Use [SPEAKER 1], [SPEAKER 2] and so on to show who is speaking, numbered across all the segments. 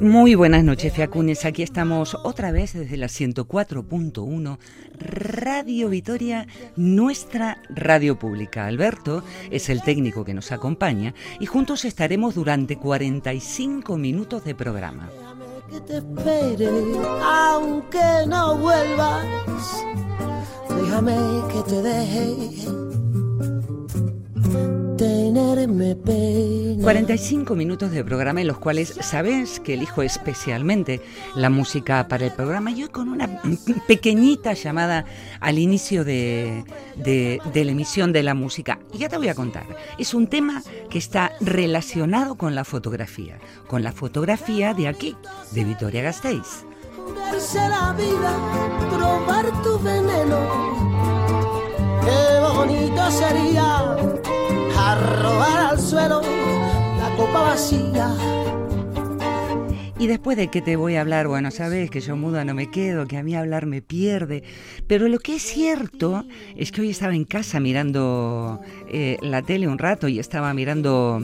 [SPEAKER 1] Muy buenas noches, Fiacunes. Aquí estamos otra vez desde la 104.1 Radio Vitoria, nuestra radio pública. Alberto es el técnico que nos acompaña y juntos estaremos durante 45 minutos de programa.
[SPEAKER 2] Que te espere, aunque no vuelvas. Déjame que te deje
[SPEAKER 1] 45 minutos de programa en los cuales sabes que elijo especialmente la música para el programa. Yo con una pequeñita llamada al inicio de, de, la emisión de la música. Y ya te voy a contar. Es un tema que está relacionado con la fotografía. Con la fotografía de aquí, de Vitoria Gasteiz.
[SPEAKER 2] la vida, probar tu veneno. Qué bonito sería arrojar al suelo la copa vacía.
[SPEAKER 1] Y después de que te voy a hablar, bueno, sabes que yo muda no me quedo, que a mí hablar me pierde. Pero lo que es cierto es que hoy estaba en casa mirando eh, la tele un rato y estaba mirando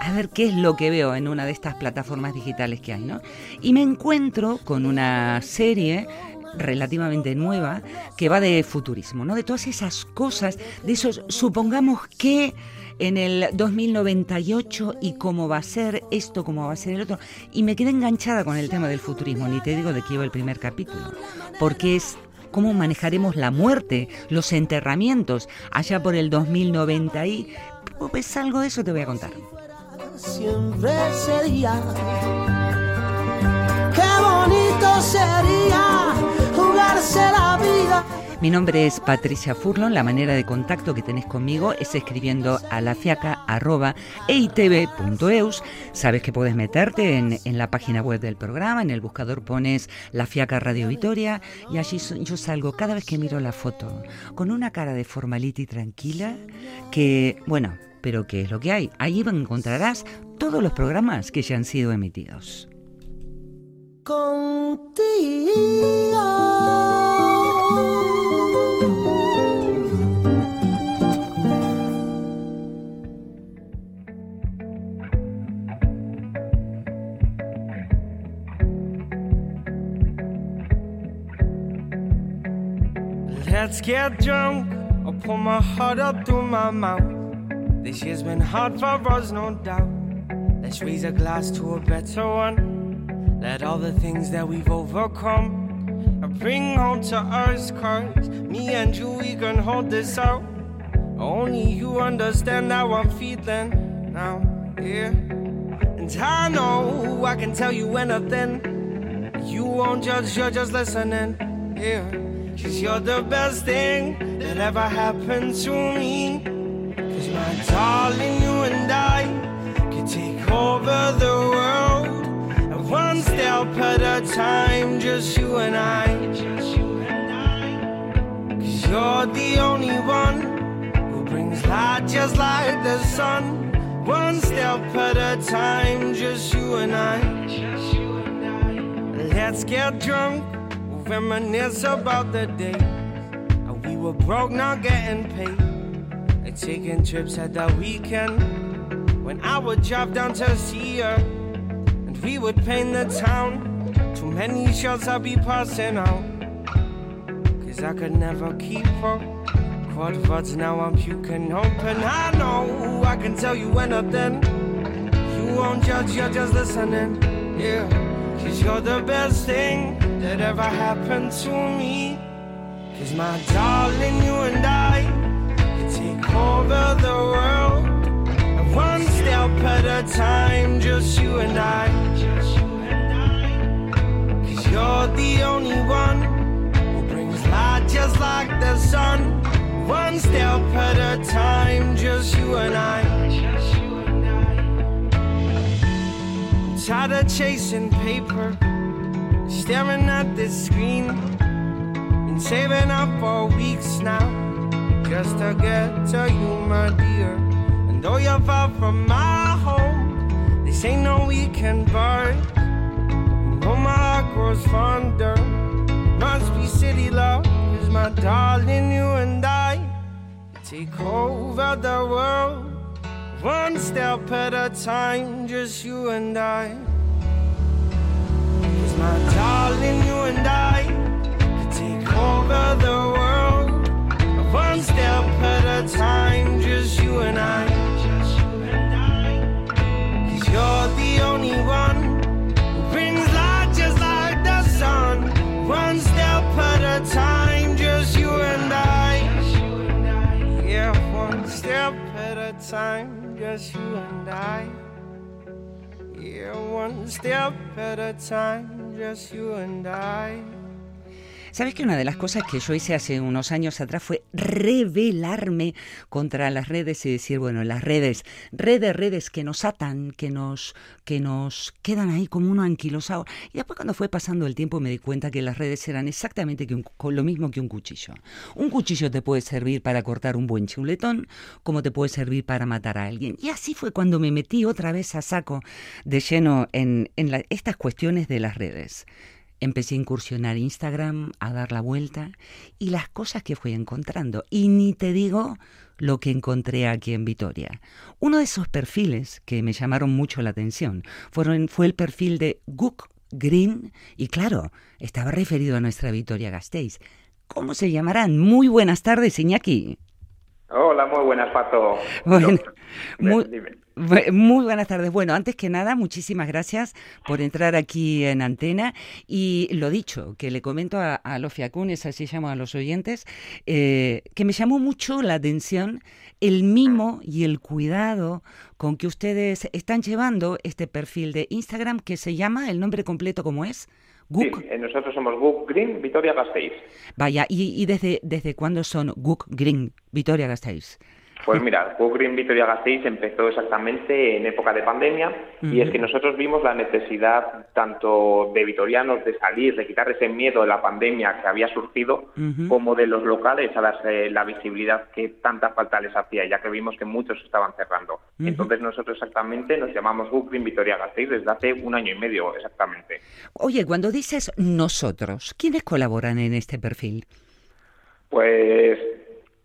[SPEAKER 1] a ver qué es lo que veo en una de estas plataformas digitales que hay, ¿no? Y me encuentro con una serie relativamente nueva que va de futurismo, ¿no? De todas esas cosas, de esos, supongamos que en el 2098 y cómo va a ser esto, cómo va a ser el otro. Y me quedé enganchada con el tema del futurismo, ni te digo de qué iba el primer capítulo, porque es cómo manejaremos la muerte, los enterramientos allá por el 2090 y pues algo de eso te voy a contar.
[SPEAKER 2] Siempre sería, qué bonito sería jugarse la vida
[SPEAKER 1] mi nombre es Patricia Furlon. La manera de contacto que tenés conmigo es escribiendo a lafiaca.eitv.eus. Sabes que puedes meterte en, la página web del programa, en el buscador pones La Fiaca Radio Vitoria y allí yo salgo cada vez que miro la foto con una cara de formality tranquila que, bueno, pero ¿qué es lo que hay? Ahí encontrarás todos los programas que ya han sido emitidos.
[SPEAKER 2] Contigo.
[SPEAKER 3] Get drunk. I'll pull my heart up through my mouth. This year's been hard for us, no doubt. Let's raise a glass to a better one. Let all the things that we've overcome I bring home to us. Cause me and you, we can hold this out. Only you understand how I'm feeling now, yeah. And I know I can tell you anything. You won't judge, you're just listening, yeah. Cause you're the best thing that ever happened to me. Cause my darling, you and I could take over the world. And one step at a time, just you and I. Cause you're the only one who brings light just like the sun. One step at a time, just you and I. Let's get drunk reminisce about the day we were broke, not getting paid. And taking trips at the weekend when I would drive down to see her and we would paint the town. Too many shots I'd be passing out. Cause I could never keep up. Quad words now I'm puking open. I know I can tell you anything. You won't judge, you're just listening. Yeah, cause you're the best thing that ever happened to me. Cause my darling, you and I can take over the world. And one step at a time, just you and I. Cause you're the only one who brings light just like the sun. One step at a time, just you and I. Tired of chasing paper staring at this screen. Been saving up for weeks now, just to get to you, my dear. And though you're far from my home, this ain't no weekend. And though my heart grows fonder, must be city love. Cause my darling, you and I take over the world. One step at a time, just you and I. time, just you and I. Just you and I. You're the only one who brings light as bright the sun. Fun step put a time just you and I. Just you and I. Yeah, fun step put a time, just you and I. Yeah, one step at a time just you and I.
[SPEAKER 1] ¿Sabes que una de las cosas que yo hice hace unos años atrás fue rebelarme contra las redes y decir, bueno, las redes, redes, redes que nos atan, que nos, que nos quedan ahí como uno anquilosado. Y después cuando fue pasando el tiempo me di cuenta que las redes eran exactamente un, lo mismo que un cuchillo. Un cuchillo te puede servir para cortar un buen chuletón, como te puede servir para matar a alguien. Y así fue cuando me metí otra vez a saco de lleno en, en estas cuestiones de las redes empecé a incursionar Instagram, a dar la vuelta y las cosas que fui encontrando. Y ni te digo lo que encontré aquí en Vitoria. Uno de esos perfiles que me llamaron mucho la atención fueron, fue el perfil de Gook Green y claro, estaba referido a nuestra Vitoria Gasteiz. ¿Cómo se llamarán? Muy buenas tardes, Iñaki.
[SPEAKER 4] Hola, muy buenas, Pato.
[SPEAKER 1] Bueno, muy, muy, buenas tardes. Bueno, antes que nada, muchísimas gracias por entrar aquí en antena. Y lo dicho, que le comento a, los fiacunes, así llamo a los oyentes, eh, que me llamó mucho la atención el mimo y el cuidado con que ustedes están llevando este perfil de Instagram que se llama, el nombre completo, ¿cómo es?
[SPEAKER 4] Sí, eh, nosotros somos Guk Green Vitoria Gasteiz.
[SPEAKER 1] Vaya, ¿y, y desde, desde cuándo son Guk Green Vitoria Gasteiz?
[SPEAKER 4] Pues mira, Go Green Vitoria Gasteiz empezó exactamente en época de pandemia y es que nosotros vimos la necesidad tanto de vitorianos de salir, de quitar ese miedo de la pandemia que había surgido, como de los locales a darse la visibilidad que tanta falta les hacía, ya que vimos que muchos estaban cerrando. Entonces nosotros exactamente nos llamamos Go Green Vitoria Gasteiz desde hace un año y medio exactamente.
[SPEAKER 1] Oye, cuando dices nosotros, ¿quiénes colaboran en este perfil?
[SPEAKER 4] Pues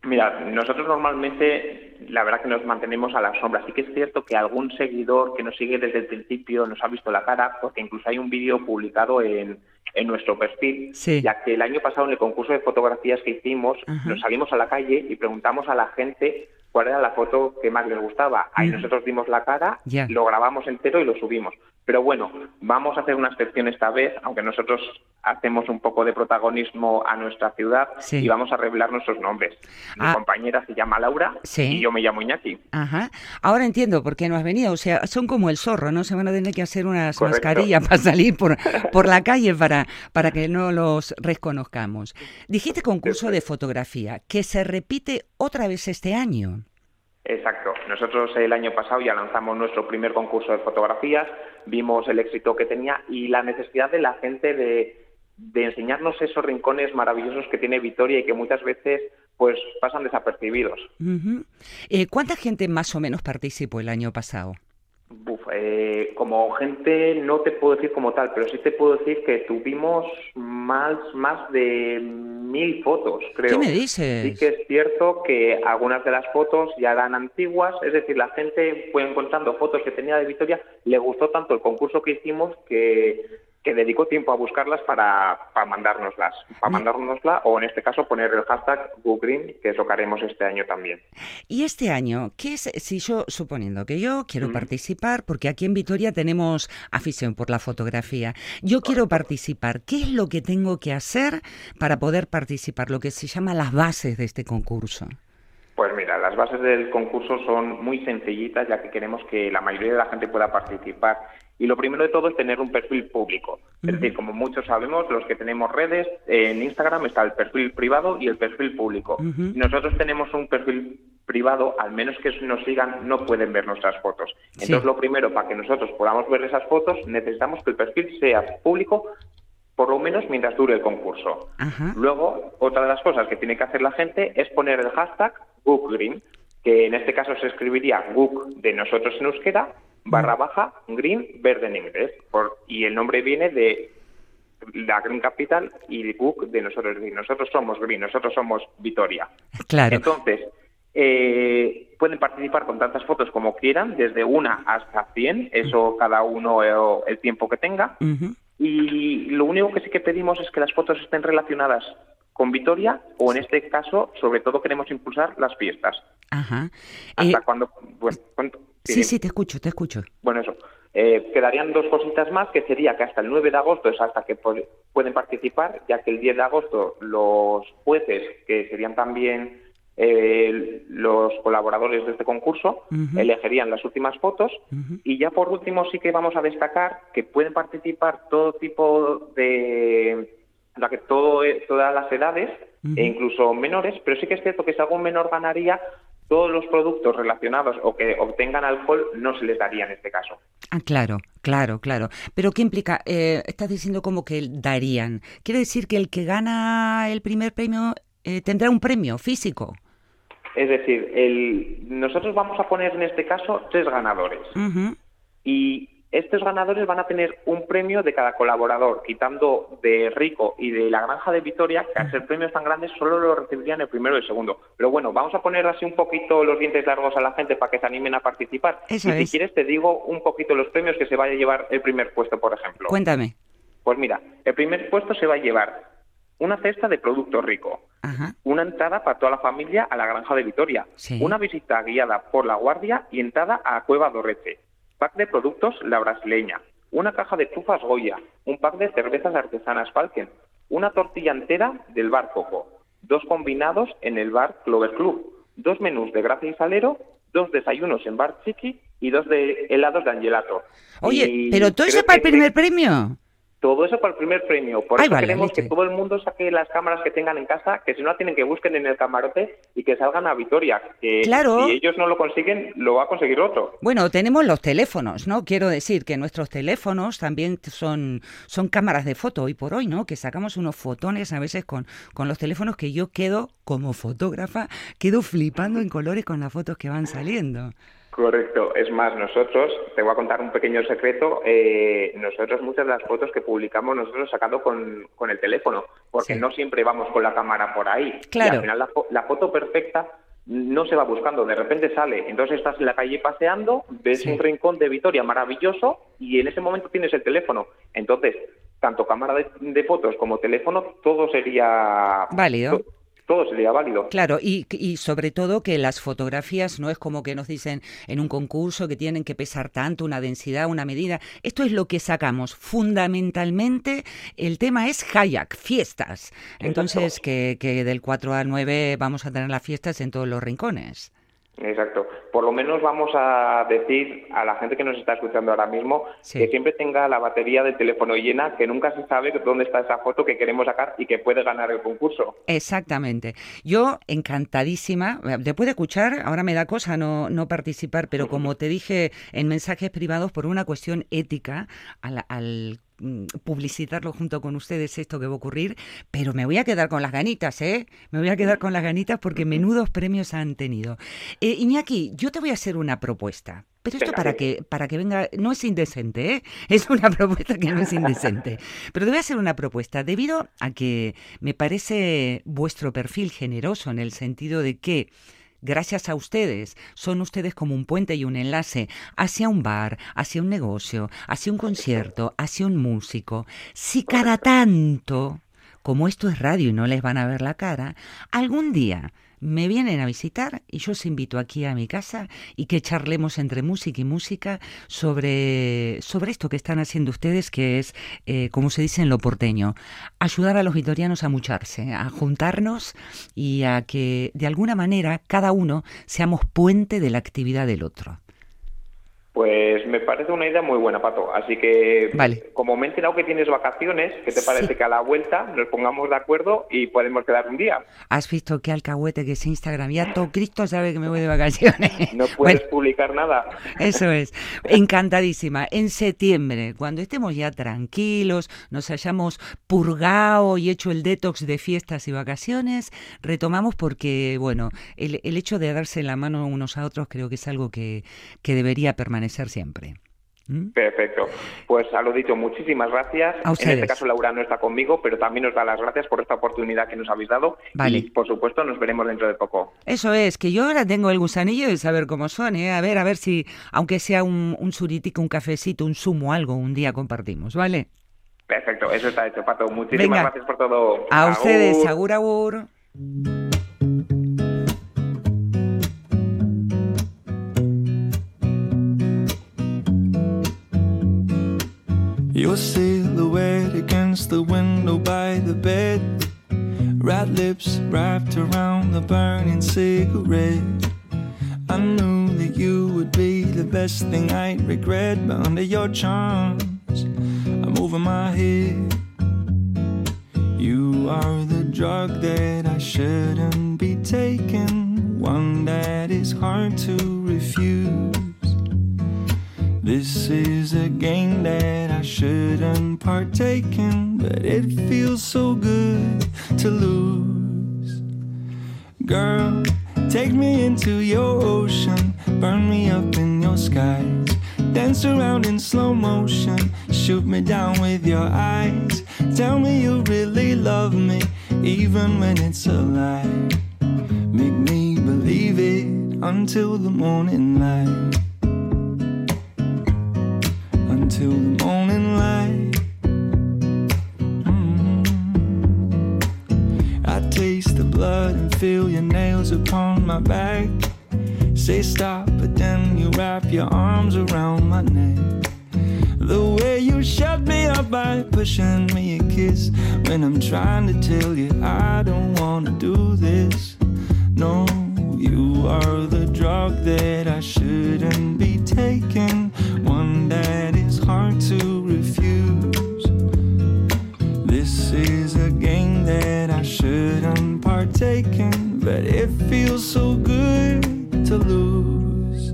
[SPEAKER 4] Mira, nosotros normalmente la verdad que nos mantenemos a la sombra. Sí que es cierto que algún seguidor que nos sigue desde el principio nos ha visto la cara, porque incluso hay un vídeo publicado en, en nuestro perfil, ya que el año pasado en el concurso de fotografías que hicimos, nos salimos a la calle y preguntamos a la gente cuál era la foto que más les gustaba. Ahí nosotros dimos la cara, lo grabamos entero y lo subimos. Pero bueno, vamos a hacer una excepción esta vez, aunque nosotros hacemos un poco de protagonismo a nuestra ciudad y vamos a revelar nuestros nombres. Mi ah. compañera se llama Laura y yo me llamo Iñaki.
[SPEAKER 1] Ajá. Ahora entiendo por qué no has venido. O sea, son como el zorro, ¿no? Se van a tener que hacer unas mascarillas para salir por, por la calle para, para que no los reconozcamos. Dijiste concurso de fotografía, que se repite otra vez este año.
[SPEAKER 4] Exacto. Nosotros el año pasado ya lanzamos nuestro primer concurso de fotografías, vimos el éxito que tenía y la necesidad de la gente de, enseñarnos esos rincones maravillosos que tiene Vitoria y que muchas veces pues pasan desapercibidos.
[SPEAKER 1] Eh, ¿Cuánta gente más o menos participó el año pasado?
[SPEAKER 4] Eh, como gente no te puedo decir como tal, pero sí te puedo decir que tuvimos más, más de mil fotos, creo.
[SPEAKER 1] ¿Qué me dices?
[SPEAKER 4] Sí que es cierto que algunas de las fotos ya eran antiguas, es decir, la gente fue encontrando fotos que tenía de Victoria, le gustó tanto el concurso que hicimos que que dedicó tiempo a buscarlas para, para mandárnoslas, para mandárnosla o en este caso poner el hashtag GoGreen, que es lo que haremos este año también.
[SPEAKER 1] Y este año, ¿qué es, si yo, suponiendo que yo quiero participar, porque aquí en Vitoria tenemos afición por la fotografía, yo quiero participar, ¿qué es lo que tengo que hacer para poder participar? Lo que se llama las bases de este concurso.
[SPEAKER 4] Pues mira, las bases del concurso son muy sencillitas, ya que queremos que la mayoría de la gente pueda participar y lo primero de todo es tener un perfil público. Es decir, como muchos sabemos, los que tenemos redes, en Instagram está el perfil privado y el perfil público. nosotros tenemos un perfil privado, al menos que nos sigan, no pueden ver nuestras fotos. Entonces, lo primero, para que nosotros podamos ver esas fotos, necesitamos que el perfil sea público por lo menos mientras dure el concurso.
[SPEAKER 1] Ajá.
[SPEAKER 4] Luego, otra de las cosas que tiene que hacer la gente es poner el hashtag GookGreen, que en este caso se escribiría Gook de nosotros en euskera, barra baja, Green, verde en inglés. Por- y el nombre viene de la Green Capital y Gook de nosotros. Green. Nosotros somos Green, nosotros somos Vitoria.
[SPEAKER 1] Claro.
[SPEAKER 4] Entonces, eh, pueden participar con tantas fotos como quieran, desde una hasta 100, eso cada uno eh, el tiempo que tenga. Y lo único que sí que pedimos es que las fotos estén relacionadas con Vitoria o en este caso, sobre todo queremos impulsar las fiestas.
[SPEAKER 1] Ajá.
[SPEAKER 4] Hasta
[SPEAKER 1] Eh,
[SPEAKER 4] cuando...
[SPEAKER 1] sí, sí, te escucho, te escucho.
[SPEAKER 4] Bueno, eso. Eh, quedarían dos cositas más, que sería que hasta el 9 de agosto es hasta que pueden participar, ya que el 10 de agosto los jueces, que serían también eh, los colaboradores de este concurso, elegirían las últimas fotos. Y ya por último sí que vamos a destacar que pueden participar todo tipo de... o sea, que todo, todas las edades, e incluso menores, pero sí que es cierto que si algún menor ganaría, todos los productos relacionados o que obtengan alcohol no se les daría en este caso.
[SPEAKER 1] Ah, claro, claro, claro. Pero ¿qué implica? Eh, estás diciendo como que darían. ¿Quiere decir que el que gana el primer premio eh, tendrá un premio físico?
[SPEAKER 4] Es decir, el, nosotros vamos a poner en este caso tres ganadores y estos ganadores van a tener un premio de cada colaborador, quitando de Rico y de la Granja de Vitoria, que al ser premios tan grandes solo lo recibirían el primero y el segundo. Pero bueno, vamos a poner así un poquito los dientes largos a la gente para que se animen a participar.
[SPEAKER 1] Eso
[SPEAKER 4] y si
[SPEAKER 1] es.
[SPEAKER 4] quieres te digo un poquito los premios que se vaya a llevar el primer puesto, por ejemplo.
[SPEAKER 1] Cuéntame.
[SPEAKER 4] Pues mira, el primer puesto se va a llevar una cesta de producto rico,
[SPEAKER 1] Ajá.
[SPEAKER 4] una entrada para toda la familia a la Granja de Vitoria,
[SPEAKER 1] Sí.
[SPEAKER 4] una visita guiada por la Guardia y entrada a Cueva Dorreche, pack de productos La Brasileña, una caja de trufas Goya, un pack de cervezas artesanas Falken, una tortilla entera del bar Coco, dos combinados en el bar Clover Club, dos menús de Gracia y Salero, dos desayunos en bar Chiqui y dos de helados de Angelato.
[SPEAKER 1] Oye,
[SPEAKER 4] Y
[SPEAKER 1] pero todo eso para el primer premio.
[SPEAKER 4] Todo eso para el primer premio. Por
[SPEAKER 1] Ay,
[SPEAKER 4] eso
[SPEAKER 1] vale,
[SPEAKER 4] queremos
[SPEAKER 1] leche.
[SPEAKER 4] que todo el mundo saque las cámaras que tengan en casa, que si no tienen que busquen en el camarote y que salgan a Vitoria. Que
[SPEAKER 1] Claro.
[SPEAKER 4] si ellos no lo consiguen, lo va a conseguir otro.
[SPEAKER 1] Bueno, tenemos los teléfonos, ¿no? Quiero decir que nuestros teléfonos también son, son cámaras de foto hoy por hoy, ¿no? Que sacamos unos fotones a veces con, con los teléfonos que yo quedo, como fotógrafa, quedo flipando en colores con las fotos que van saliendo.
[SPEAKER 4] Correcto. Es más, nosotros, te voy a contar un pequeño secreto, eh, nosotros muchas de las fotos que publicamos nosotros sacado con, con el teléfono, porque
[SPEAKER 1] Sí.
[SPEAKER 4] no siempre vamos con la cámara por ahí.
[SPEAKER 1] Claro.
[SPEAKER 4] Y al final la, fo- la foto perfecta no se va buscando, de repente sale. Entonces estás en la calle paseando, ves
[SPEAKER 1] Sí.
[SPEAKER 4] un rincón de Vitoria maravilloso y en ese momento tienes el teléfono. Entonces, tanto cámara de, de fotos como teléfono, todo sería
[SPEAKER 1] Válido.
[SPEAKER 4] To- todo sería válido.
[SPEAKER 1] Claro, y, y sobre todo que las fotografías no es como que nos dicen en un concurso que tienen que pesar tanto, una densidad, una medida. Esto es lo que sacamos. Fundamentalmente, el tema es kayak, fiestas. Entonces, que, que del 4 al 9 vamos a tener las fiestas en todos los rincones.
[SPEAKER 4] Exacto. Por lo menos vamos a decir a la gente que nos está escuchando ahora mismo
[SPEAKER 1] Sí.
[SPEAKER 4] que siempre tenga la batería del teléfono llena, que nunca se sabe dónde está esa foto que queremos sacar y que puede ganar el concurso.
[SPEAKER 1] Exactamente. Yo encantadísima, después de escuchar, ahora me da cosa no, no participar, pero como te dije en mensajes privados, por una cuestión ética, al, al publicitarlo junto con ustedes esto que va a ocurrir, pero me voy a quedar con las ganitas, ¿eh? Me voy a quedar con las ganitas porque menudos premios han tenido. Eh, Iñaki, yo te voy a hacer una propuesta. Pero esto para que, para que venga, no es indecente, ¿eh? Es una propuesta que no es indecente. Pero te voy a hacer una propuesta, debido a que me parece vuestro perfil generoso en el sentido de que Gracias a ustedes, son ustedes como un puente y un enlace hacia un bar, hacia un negocio, hacia un concierto, hacia un músico. Si cada tanto, como esto es radio y no les van a ver la cara, algún día me vienen a visitar y yo os invito aquí a mi casa y que charlemos entre música y música sobre, sobre esto que están haciendo ustedes, que es, eh, como se dice en lo porteño, ayudar a los vitorianos a mucharse, a juntarnos y a que de alguna manera cada uno seamos puente de la actividad del otro.
[SPEAKER 4] Pues me parece una idea muy buena, Pato. Así que,
[SPEAKER 1] Vale.
[SPEAKER 4] como me he enterado que tienes vacaciones, ¿qué te
[SPEAKER 1] Sí.
[SPEAKER 4] parece que a la vuelta nos pongamos de acuerdo y podemos quedar un día?
[SPEAKER 1] Has visto qué alcahuete que es Instagram. Ya todo Cristo sabe que me voy de vacaciones.
[SPEAKER 4] No puedes
[SPEAKER 1] Bueno,
[SPEAKER 4] publicar nada.
[SPEAKER 1] Eso es. Encantadísima. En septiembre, cuando estemos ya tranquilos, nos hayamos purgado y hecho el detox de fiestas y vacaciones, retomamos porque, bueno, el, el hecho de darse la mano unos a otros creo que es algo que, que debería permanecer siempre. ¿Mm?
[SPEAKER 4] Perfecto. Pues a lo dicho, muchísimas gracias.
[SPEAKER 1] A
[SPEAKER 4] en este caso Laura no está conmigo, pero también nos da las gracias por esta oportunidad que nos habéis dado.
[SPEAKER 1] Vale.
[SPEAKER 4] Y por supuesto nos veremos dentro de poco.
[SPEAKER 1] Eso es, que yo ahora tengo el gusanillo de saber cómo son, ¿eh? A ver, a ver si, aunque sea un, un suritico, un cafecito, un zumo, algo, un día compartimos, ¿vale?
[SPEAKER 4] Perfecto, eso está hecho, Pato. Muchísimas
[SPEAKER 1] Venga.
[SPEAKER 4] gracias por todo.
[SPEAKER 1] A
[SPEAKER 4] Agur.
[SPEAKER 1] ustedes, agur, agur.
[SPEAKER 5] Your silhouette against the window by the bed. Red lips wrapped around the burning cigarette. I knew that you would be the best thing I'd regret, but under your charms, I'm over my head. You are the drug that I shouldn't be taking, one that is hard to refuse. This is a game that I shouldn't partake in, but it feels so good to lose. Girl, take me into your ocean, burn me up in your skies. Dance around in slow motion, shoot me down with your eyes. Tell me you really love me, even when it's a lie. Make me believe it until the morning light. Until the morning light. Mm. I taste the blood and feel your nails upon my back. Say stop, but then you wrap your arms around my neck. The way you shut me up by pushing me a kiss when I'm trying to tell you I don't wanna do this. No, you are the drug that I shouldn't be taking, one that that I shouldn't partake in, but it feels so good to lose.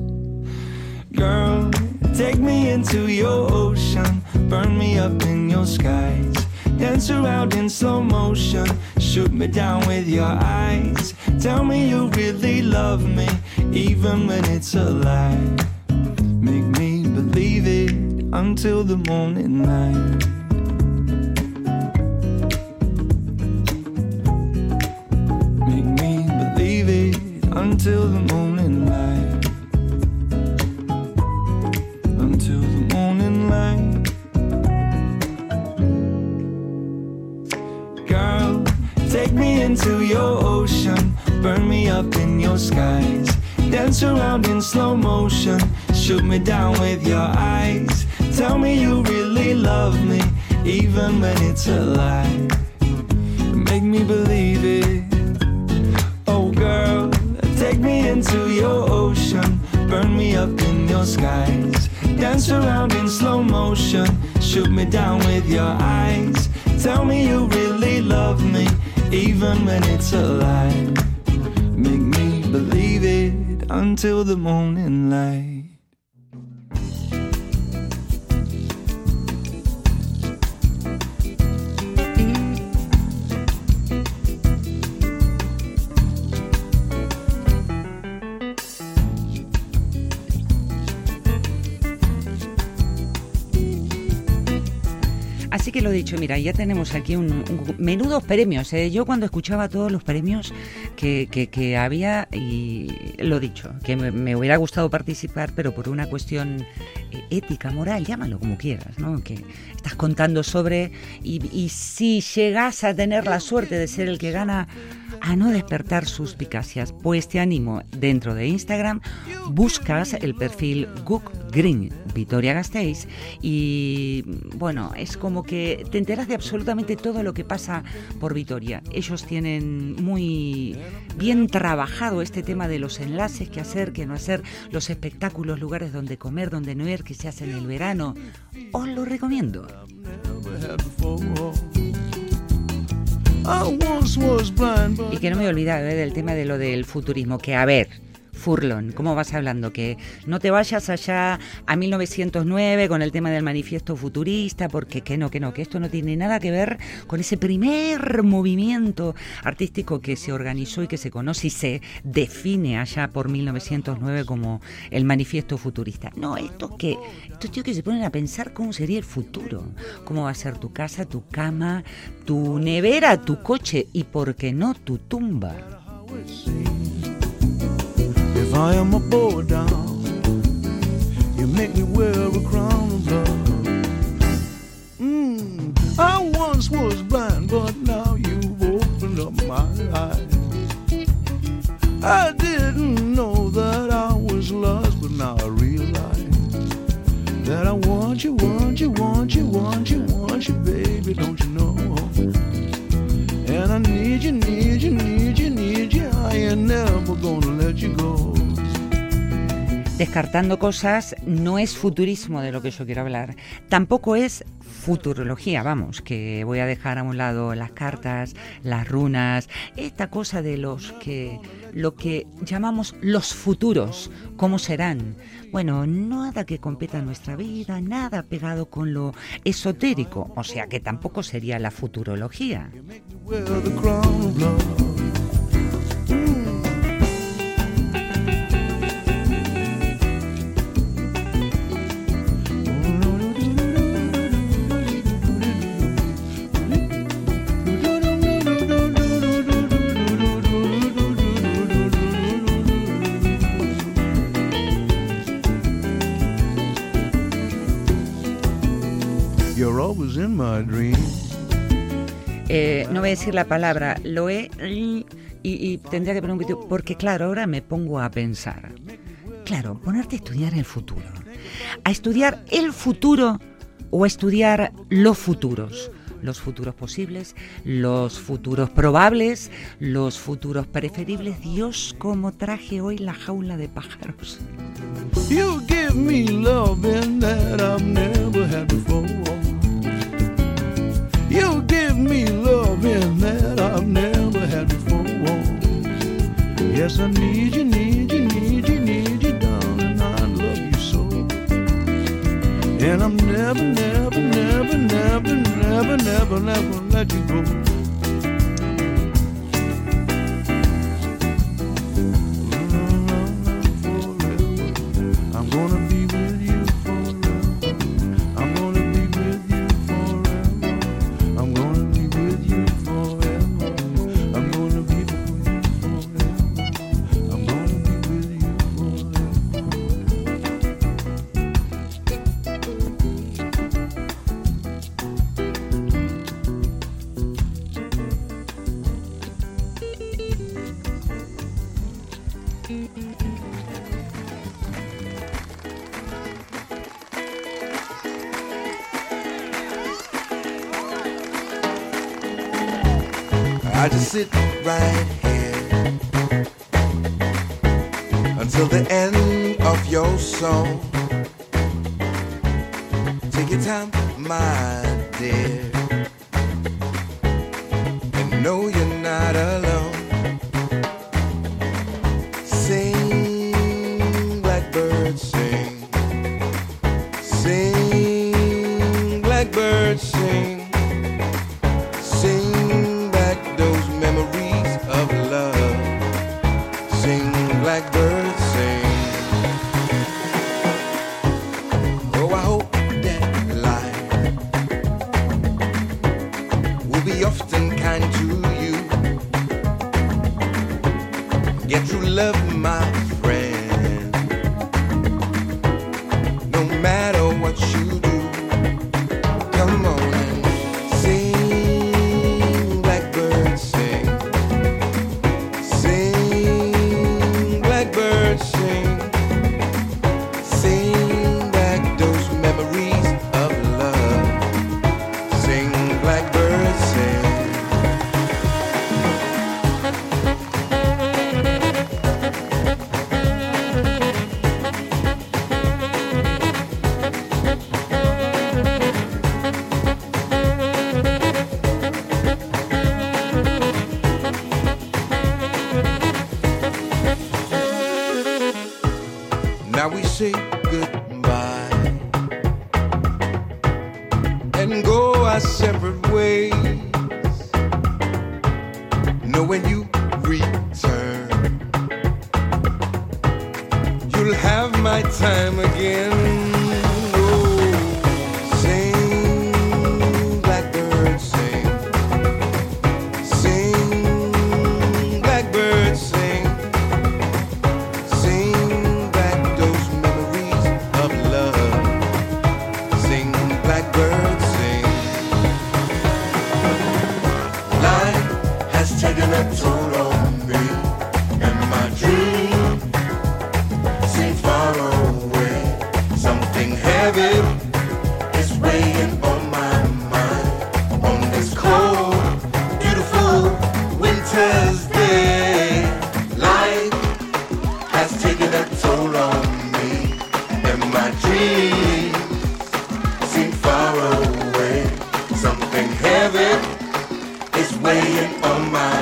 [SPEAKER 5] Girl, take me into your ocean, burn me up in your skies. Dance around in slow motion, shoot me down with your eyes. Tell me you really love me, even when it's a lie. Make me believe it until the morning light. Until the morning light. Until the morning light. Girl, take me into your ocean, burn me up in your skies. Dance around in slow motion, shoot me down with your eyes. Tell me you really love me, even when it's a lie. Make me believe skies. Dance around in slow motion, shoot me down with your eyes. Tell me you really love me, even when it's a lie. Make me believe it until the morning light.
[SPEAKER 1] Que lo dicho, mira, ya tenemos aquí un, un- menudos premios. ¿eh? Yo cuando escuchaba todos los premios que, que- que había, y lo dicho, que me, me hubiera gustado participar, pero por una cuestión eh, ética, moral, llámalo como quieras, ¿no? Que estás contando sobre, y, y si llegas a tener la suerte de ser el que gana, a no despertar suspicacias, pues te animo dentro de Instagram, buscas el perfil Gook Green Vitoria Gasteiz y bueno, es como que te enteras de absolutamente todo lo que pasa por Vitoria. Ellos tienen muy bien trabajado este tema de los enlaces, que hacer, que no hacer, los espectáculos, lugares donde comer, donde no ir, que se hacen en el verano. Os lo recomiendo. Y que no me olvide ¿eh? del tema de lo del futurismo, que a ver, Furlon, ¿cómo vas hablando? Que no te vayas allá a 1909 con el tema del manifiesto futurista, porque que no, que no, que esto no tiene nada que ver con ese primer movimiento artístico que se organizó y que se conoce y se define allá por 1909 como el manifiesto futurista. No, esto que, estos tíos que se ponen a pensar cómo sería el futuro, cómo va a ser tu casa, tu cama, tu nevera, tu coche y, ¿por qué no, tu tumba?
[SPEAKER 6] I am a boy down, you make me wear a crown of love. Mm, I once was blind, but now you've opened up my eyes. I didn't know that I was lost, but now I realize that I want you, want you, want you, want you, want you, baby, don't you know? And I need you, need you, need you, need you. I ain't never gonna let you go.
[SPEAKER 1] Descartando cosas no es futurismo de lo que yo quiero hablar. Tampoco es futurología, vamos, que voy a dejar a un lado las cartas, las runas, esta cosa de los que lo que llamamos los futuros, cómo serán. Bueno, nada que competa nuestra vida, nada pegado con lo esotérico, o sea que tampoco sería la futurología.
[SPEAKER 6] You're always in my dreams.
[SPEAKER 1] Eh, no voy a decir la palabra, lo he y, y tendría que poner un poquito, porque claro, ahora me pongo a pensar. Claro, ponerte a estudiar el futuro. A estudiar el futuro o a estudiar los futuros. Los futuros posibles, los futuros probables, los futuros preferibles. Dios, como traje hoy la jaula de pájaros.
[SPEAKER 6] You give me loving that I've never had before. You give me loving that I've never had before. Yes, I need you, need you, need you, need you, darling. I love you so. And I'm never, never, never, never, never, never, never let you go. I'm gonna
[SPEAKER 7] I just sit right here until the end of your song. Take your time, my dear, and know you're not alone. Is weighing on my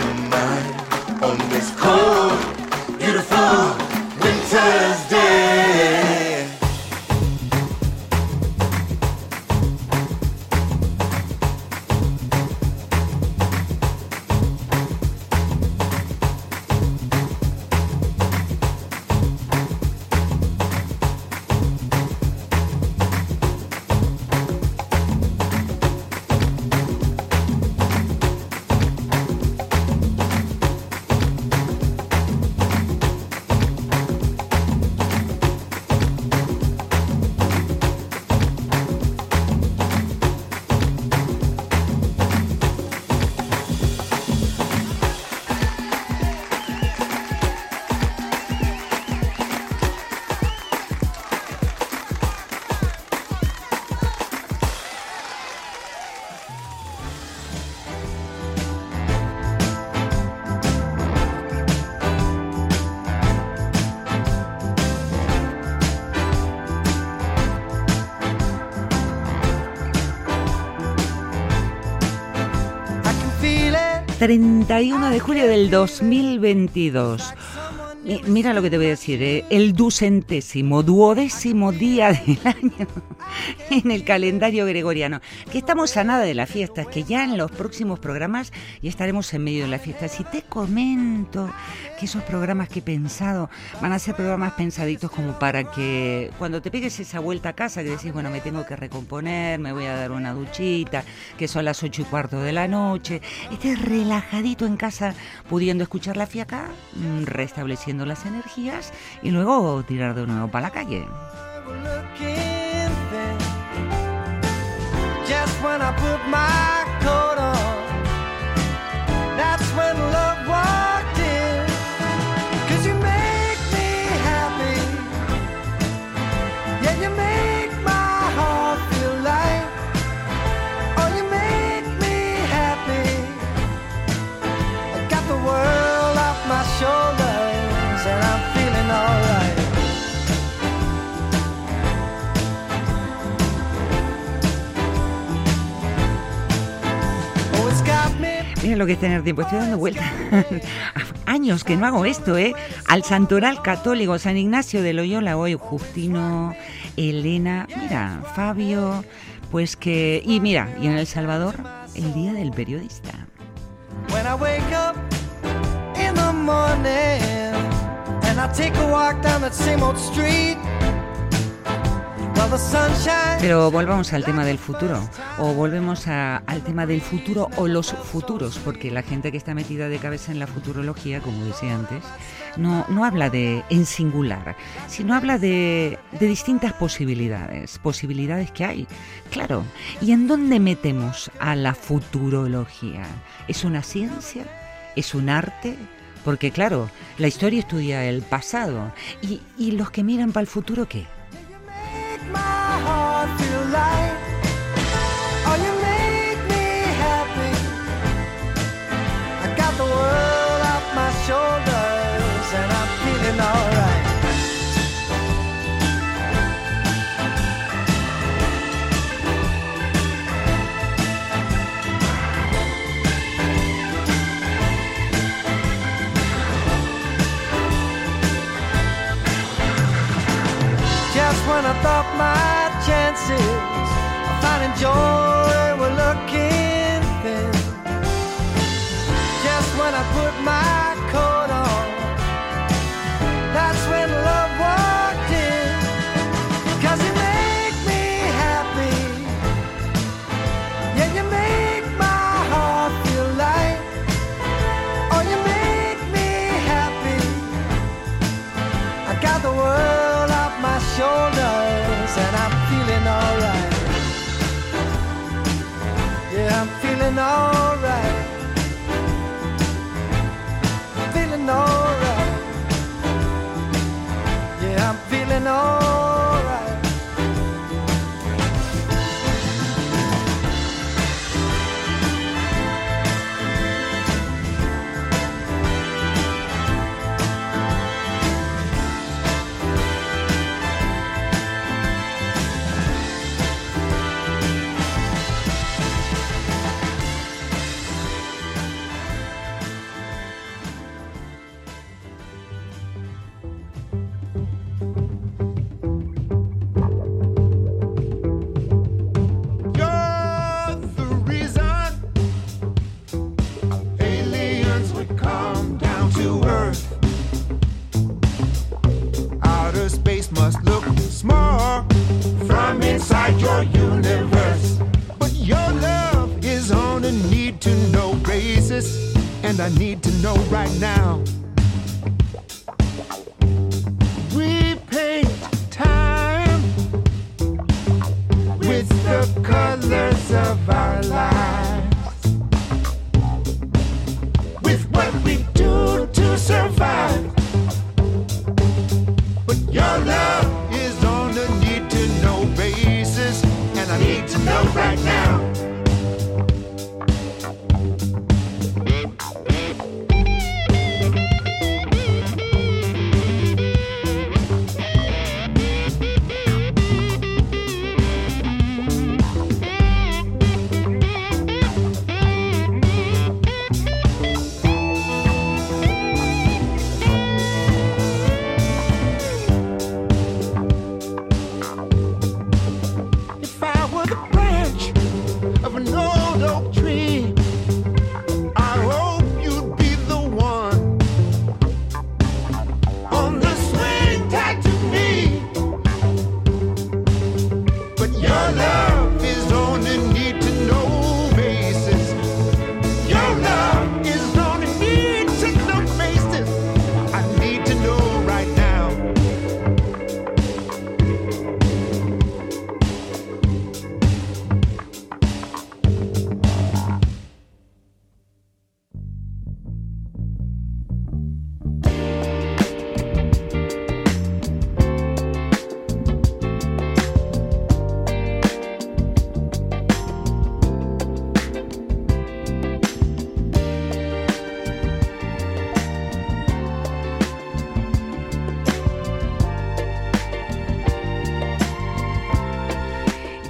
[SPEAKER 1] 31 de julio del 2022. Mi- Mira lo que te voy a decir, ¿eh? el ducentésimo, duodécimo día del año en el calendario gregoriano. Que estamos a nada de la fiesta, es que ya en los próximos programas ya estaremos en medio de la fiesta. Si te comento que esos programas que he pensado van a ser programas pensaditos como para que cuando te pegues esa vuelta a casa, que decís, bueno, me tengo que recomponer, me voy a dar una duchita, que son las ocho y cuarto de la noche, estés relajadito en casa pudiendo escuchar la fiaca, mm, restableciendo las energías y luego tirar de nuevo para la calle.
[SPEAKER 3] When I put my coat on, that's when love
[SPEAKER 1] lo que es tener tiempo, estoy dando vueltas. Años que no hago esto, ¿eh? Al Santoral Católico, San Ignacio de Loyola, hoy Justino, Elena, mira, Fabio, pues que... Y mira, y en El Salvador, el Día del Periodista.
[SPEAKER 3] when I wake up in the morning and I take a walk down that.
[SPEAKER 1] Pero volvamos al tema del futuro, o volvemos a- al tema del futuro o los futuros, porque la gente que está metida de cabeza en la futurología, como decía antes, no, no habla de en singular, sino habla de, de distintas posibilidades, posibilidades que hay. Claro, ¿y en dónde metemos a la futurología? ¿Es una ciencia? ¿Es un arte? Porque claro, la historia estudia el pasado, y, y los que miran para el futuro, ¿qué?
[SPEAKER 3] When I thought my chances of finding joy were looking thin. Just when I put my coat on, that's when love walked in. Cause you make me happy. Yeah, you make my heart feel light. Oh, you make me happy. I got the world off my shoulders I'm feeling alright. Feeling alright. Yeah, I'm feeling alright.
[SPEAKER 7] I need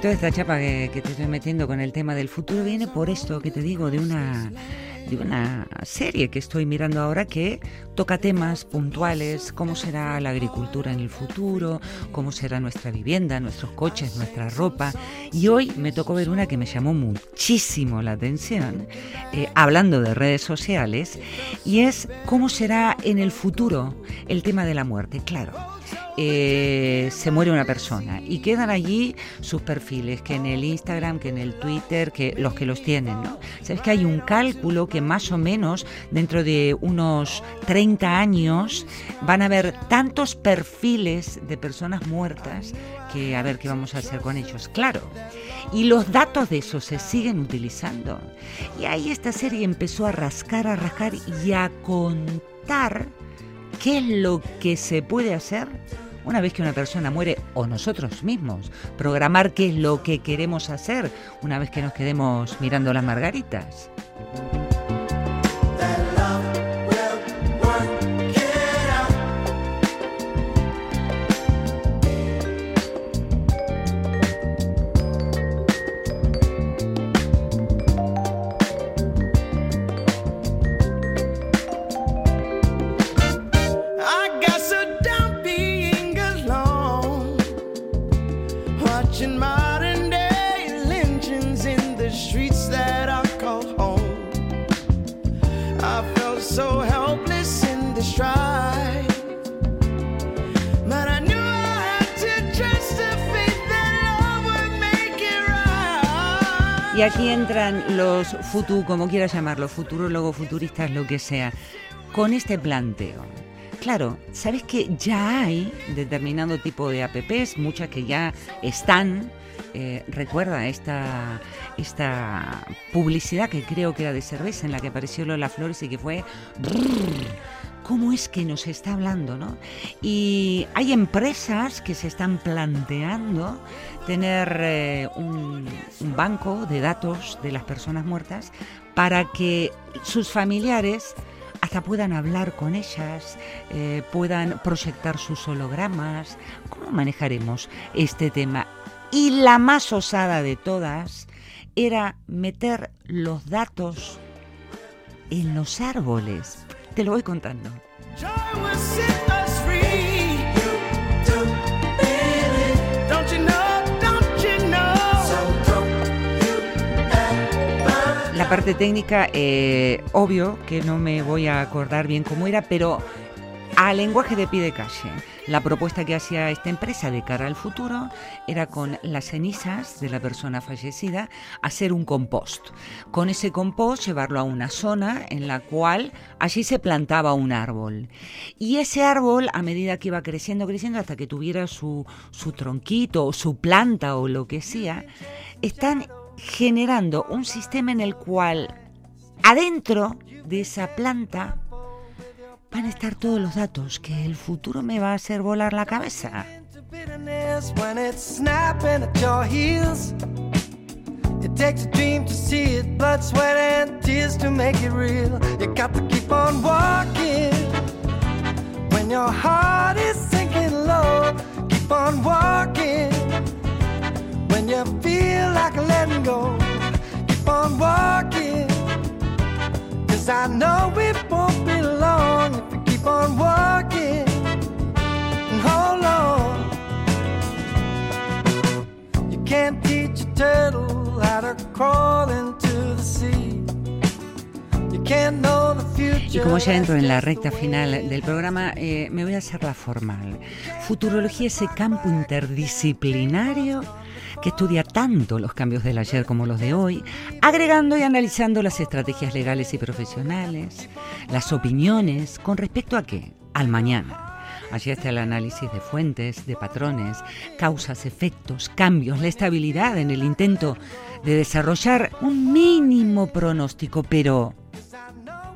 [SPEAKER 1] toda esta chapa que, te estoy metiendo con el tema del futuro viene por esto que te digo, de una, de una serie que estoy mirando ahora que toca temas puntuales, cómo será la agricultura en el futuro, cómo será nuestra vivienda, nuestros coches, nuestra ropa. Y hoy me tocó ver una que me llamó muchísimo la atención, eh, hablando de redes sociales, y es cómo será en el futuro el tema de la muerte. Claro, eh, se muere una persona y quedan allí sus perfiles, que en el Instagram, que en el Twitter, que los que los tienen, ¿no? Sabes que hay un cálculo que más o menos dentro de unos 30 años van a haber tantos perfiles de personas muertas que a ver qué vamos a hacer con ellos, claro. Y los datos de eso se siguen utilizando. Y ahí esta serie empezó a rascar, a rascar y a contar qué es lo que se puede hacer una vez que una persona muere o nosotros mismos, programar qué es lo que queremos hacer una vez que nos quedemos mirando las margaritas. Los futu, como quieras llamarlo, futurólogos, futuristas, lo que sea, con este planteo. Claro, sabes que ya hay determinado tipo de apps, muchas que ya están. eh, recuerda esta, esta publicidad que creo que era de cerveza en la que apareció Lola Flores y que fue cómo es que nos está hablando, ¿no? Y hay empresas que se están planteando tener eh, un, banco de datos de las personas muertas para que sus familiares hasta puedan hablar con ellas, eh, puedan proyectar sus hologramas. ¿Cómo manejaremos este tema? Y la más osada de todas era meter los datos en los árboles. Te lo voy contando. La parte técnica, eh, obvio que no me voy a acordar bien cómo era, pero a lenguaje de pie de calle. La propuesta que hacía esta empresa de cara al futuro era con las cenizas de la persona fallecida hacer un compost. Con ese compost llevarlo a una zona en la cual allí se plantaba un árbol. Y ese árbol, a medida que iba creciendo, creciendo, hasta que tuviera su, su tronquito o su planta o lo que sea, están generando un sistema en el cual adentro de esa planta van a estar todos los datos que el futuro me va a hacer volar la cabeza.
[SPEAKER 3] It takes a dream to see it, blood, sweat, and tears to make it real. You got to keep on walking when your heart is sinking low. Keep on walking when you feel like letting go. Keep on walking. Cause I know it won't be long if you keep on walking and hold on. You can't teach a turtle how to crawl into the sea. You can't know the future.
[SPEAKER 1] Y como ya entro en la recta final del programa, eh, me voy a hacer la formal. Futurología es ese campo interdisciplinario que estudia tanto los cambios del ayer como los de hoy, agregando y analizando las estrategias legales y profesionales, las opiniones con respecto a qué? Al mañana. Allí está el análisis de fuentes, de patrones, causas, efectos, cambios, la estabilidad en el intento de desarrollar un mínimo pronóstico, pero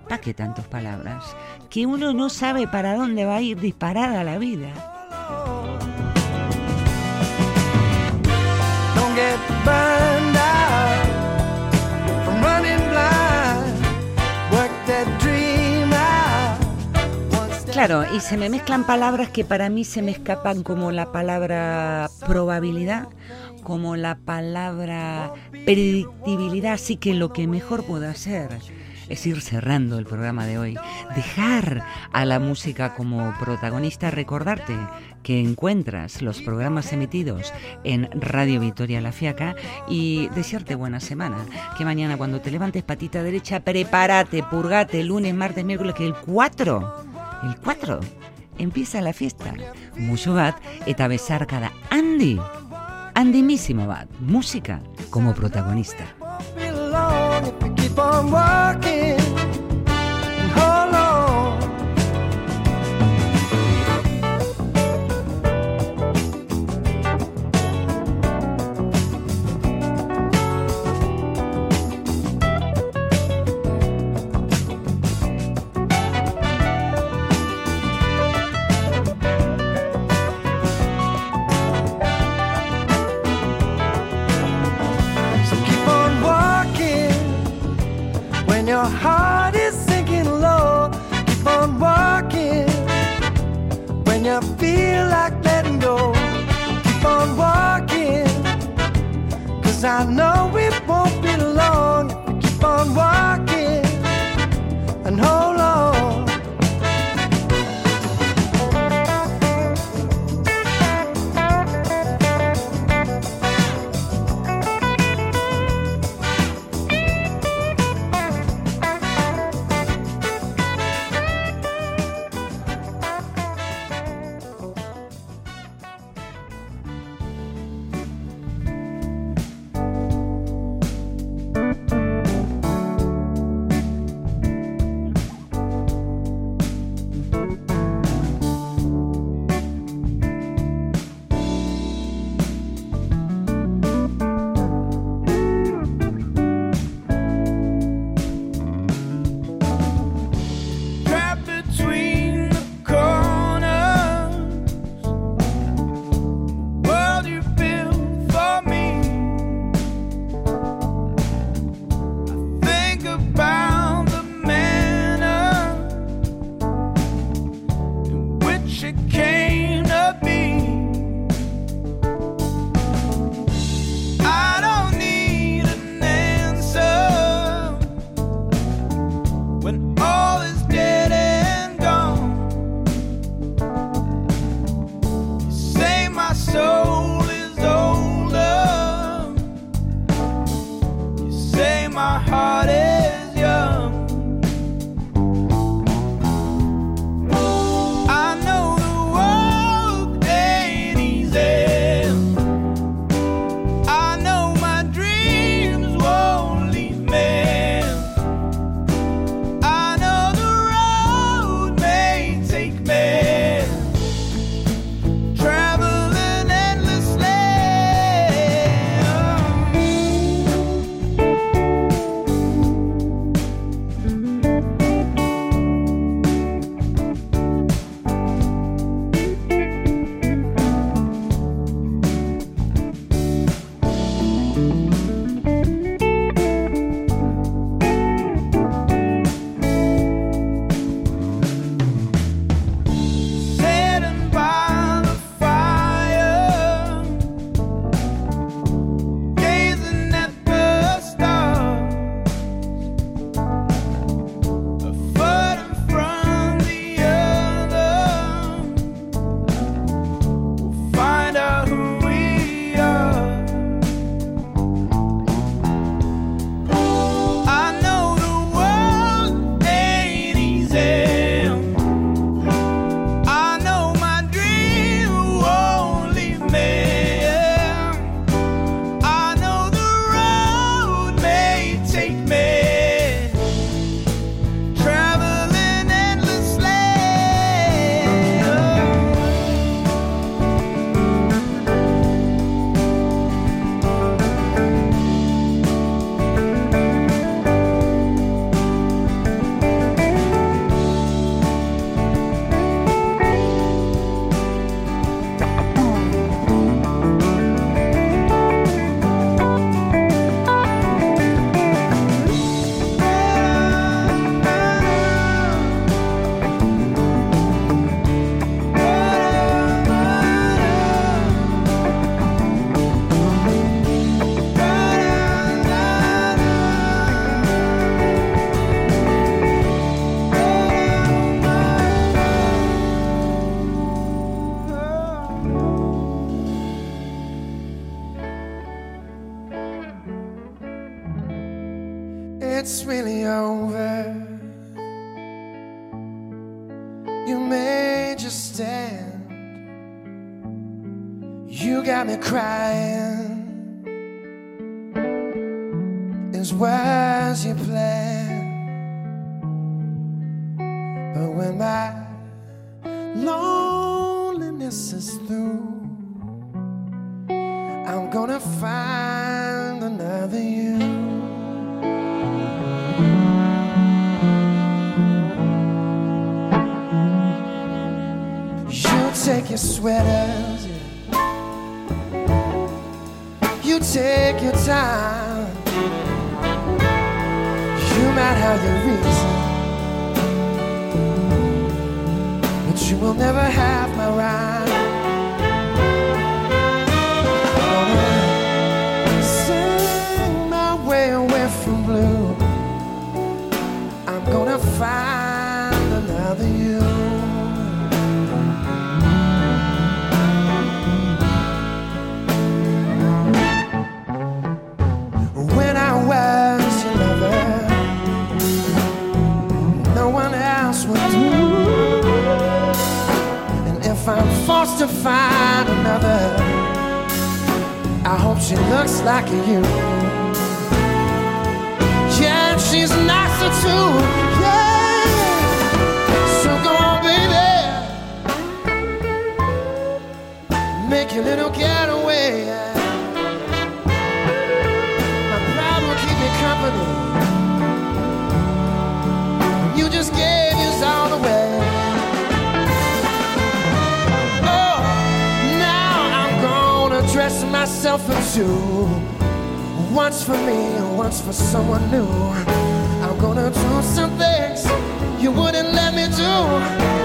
[SPEAKER 1] ¿para qué tantas palabras? Que uno no sabe para dónde va a ir disparada la vida. Claro, y se me mezclan palabras que para mí se me escapan como la palabra probabilidad, como la palabra predictibilidad, así que lo que mejor puedo hacer es ir cerrando el programa de hoy, dejar a la música como protagonista, recordarte que encuentras los programas emitidos en Radio Victoria La Fiaca y desearte buena semana, que mañana cuando te levantes patita derecha, prepárate, purgate, lunes, martes, miércoles, que el 4, el 4, empieza la fiesta. Mucho bat, eta besarkada Andy, andimísimo bat, música como protagonista.
[SPEAKER 8] cry. looks like you. Yeah, she's nicer too. Yeah. So go on, baby. Make your little girl. myself in two. Once for me, once for someone new. I'm gonna do some things you wouldn't let me do.